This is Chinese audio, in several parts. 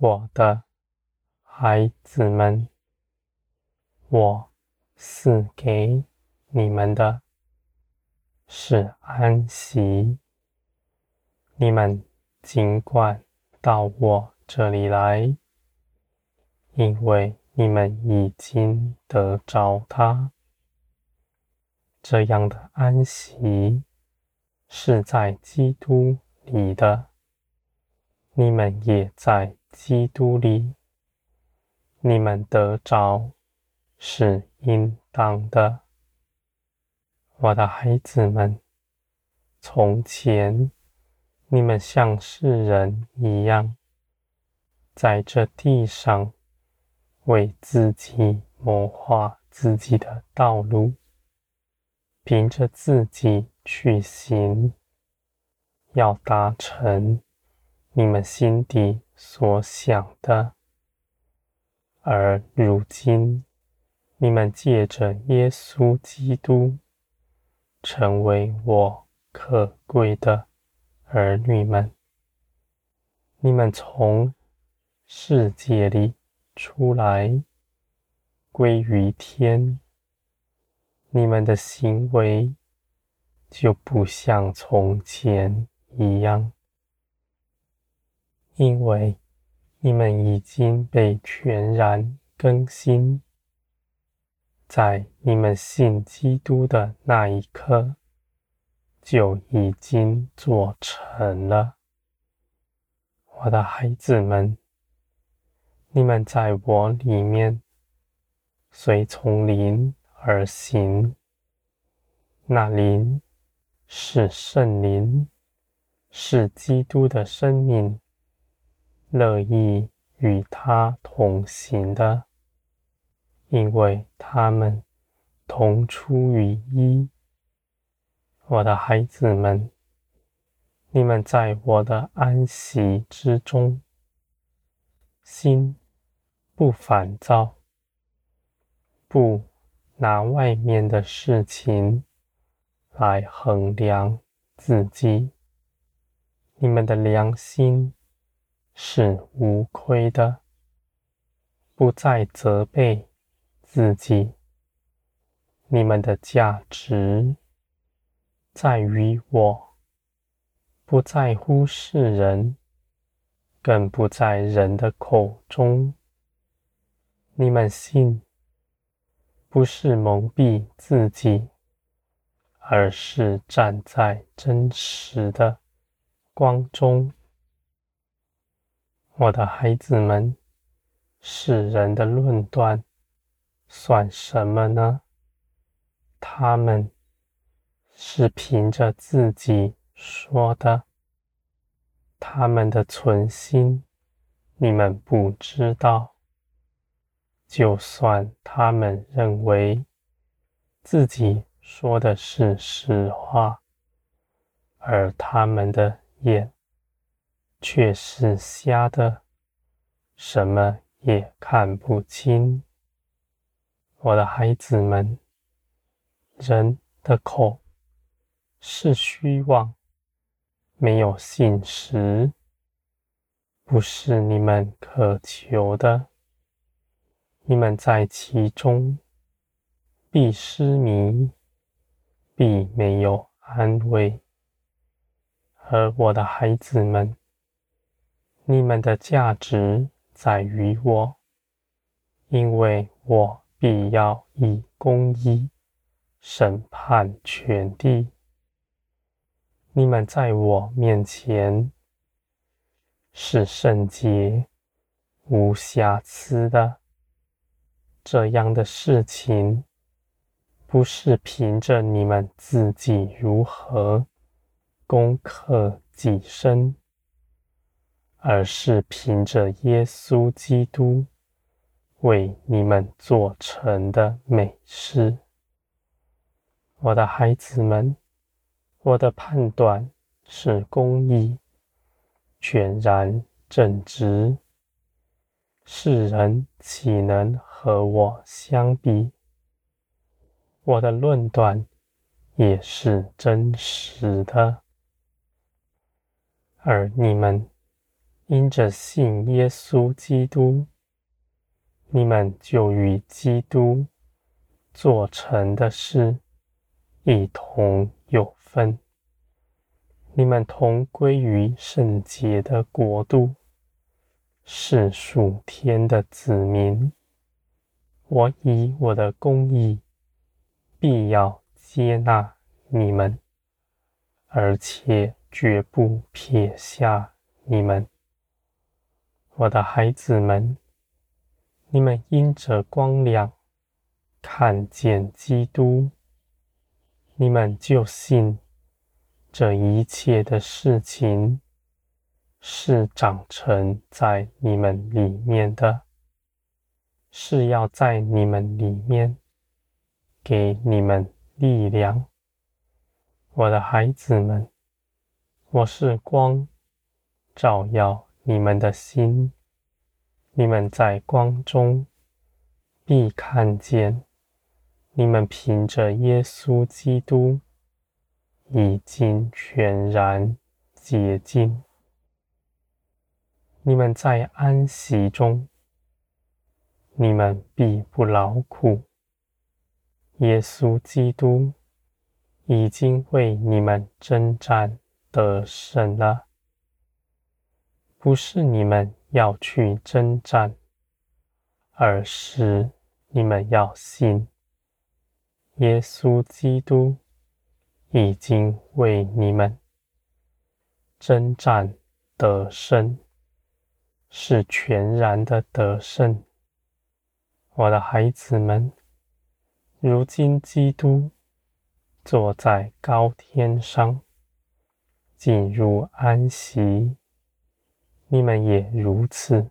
我的孩子们，我赐给你们的是安息。你们尽管到我这里来，因为你们已经得着它。这样的安息是在基督里的，你们也在基督里，你们得着是应当的。我的孩子们，从前，你们像世人一样，在这地上为自己谋划自己的道路，凭着自己去行，要达成你们心底所想的。而如今，你们借着耶稣基督，成为我可贵的儿女们，你们从世界里出来，归于天，你们的行为就不像从前一样，因为你们已经被全然更新，在你们信基督的那一刻。就已经做成了，我的孩子们，你们在我里面，随从灵而行，那灵是圣灵，是基督的生命，乐意与他同行的，因为他们同出于一。我的孩子们，你们在我的安息之中，心不烦躁，不拿外面的事情来衡量自己，你们的良心是无亏的，不再责备自己，你们的价值。在于我，不在乎世人，更不在人的口中。你们信，不是蒙蔽自己，而是站在真实的光中。我的孩子们，世人的论断算什么呢？他们。是凭着自己说的，他们的存心，你们不知道。就算他们认为自己说的是实话，而他们的眼却是瞎的，什么也看不清。我的孩子们，人的口。是虚妄，没有信实，不是你们渴求的。你们在其中必失迷，必没有安慰。而我的孩子们，你们的价值在于我，因为我必要以公义审判全地。你们在我面前是圣洁、无瑕疵的。这样的事情，不是凭着你们自己如何攻克己身，而是凭着耶稣基督为你们做成的美事。我的孩子们。我的判断是公义、全然正直，世人岂能和我相比？我的论断也是真实的，而你们因着信耶稣基督，你们就与基督做成的事一同有分。你们同归于圣洁的国度，是属天的子民。我以我的公义，必要接纳你们，而且绝不撇下你们。我的孩子们，你们因着光亮看见基督，你们就信这一切的事情是长成在你们里面的，是要在你们里面给你们力量。我的孩子们，我是光，照耀你们的心，你们在光中必看见，你们凭着耶稣基督已经全然洁净。你们在安息中，你们必不劳苦。耶稣基督已经为你们征战得胜了。不是你们要去征战，而是你们要信，耶稣基督已经为你们征战得胜，是全然的得胜。我的孩子们，如今基督坐在高天上，进入安息。你们也如此，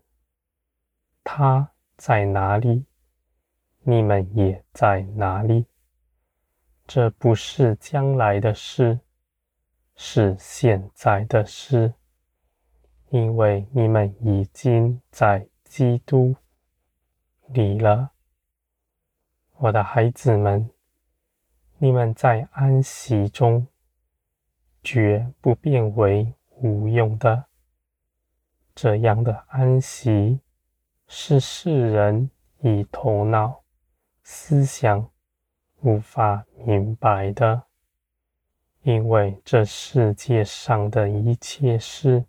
他在哪里，你们也在哪里。这不是将来的事，是现在的事，因为你们已经在基督里了。我的孩子们，你们在安息中，绝不变为无用的。这样的安息是世人以头脑思想无法明白的，因为这世界上的一切事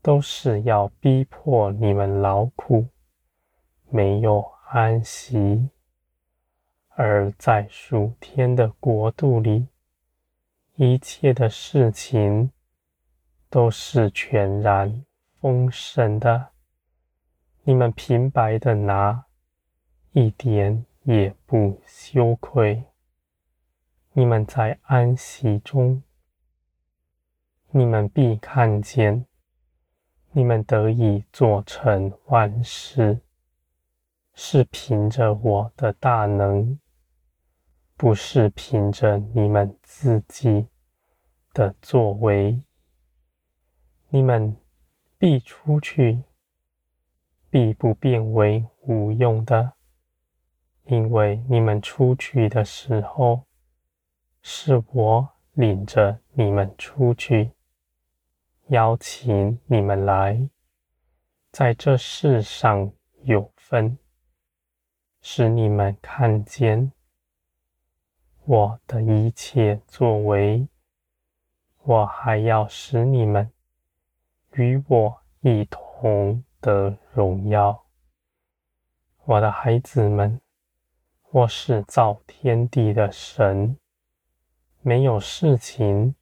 都是要逼迫你们劳苦，没有安息；而在属天的国度里，一切的事情都是全然。丰盛的，你们平白的拿，一点也不羞愧。你们在安息中，你们必看见，你们得以做成万事，是凭着我的大能，不是凭着你们自己的作为。你们。必出去，必不变为无用的，因为你们出去的时候，是我领着你们出去，邀请你们来，在这世上有分，使你们看见我的一切作为，我还要使你们。与我一同得荣耀，我的孩子们，我是造天地的神，没有事情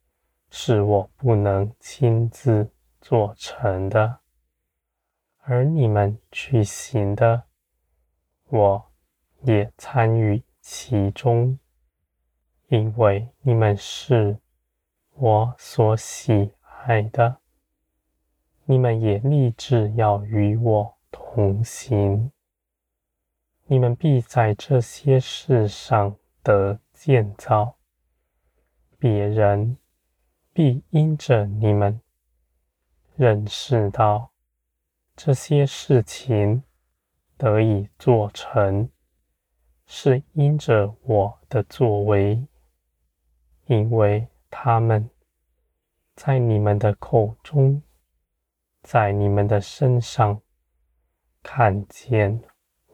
是我不能亲自做成的，而你们去行的，我也参与其中，因为你们是我所喜爱的。你们也立志要与我同行，你们必在这些事上得建造，别人必因着你们。认识到这些事情得以做成，是因着我的作为，因为他们在你们的口中。在你们的身上看见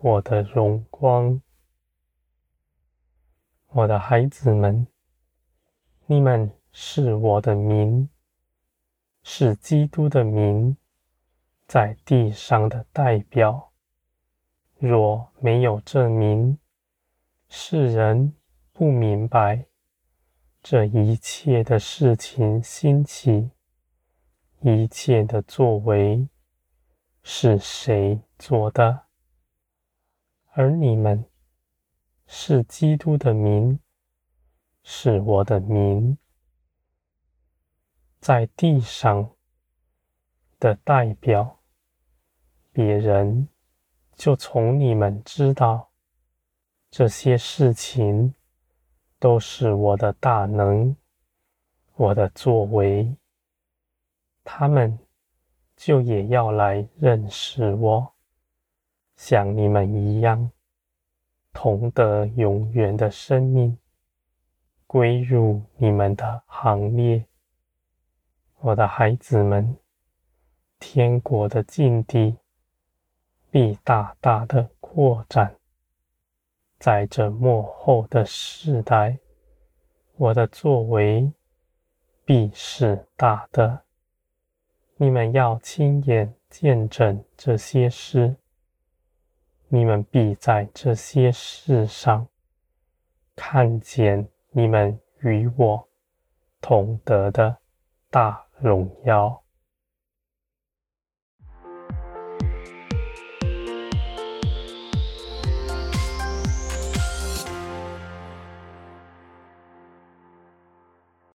我的荣光。我的孩子们，你们是我的民，是基督的民，在地上的代表。若没有这民，世人不明白这一切的事情兴起，一切的作为是谁做的，而你们。是基督的民，是我的民，在地上的代表，别人就从你们知道。这些事情都是我的大能，我的作为，他们就也要来认识我，像你们一样。同得永远的生命，归入你们的行列，我的孩子们，天国的境地必大大的扩展，在这末后的世代，我的作为必是大的，你们要亲眼见证这些事。你们必在这些事上看见你们与我同得的大荣耀。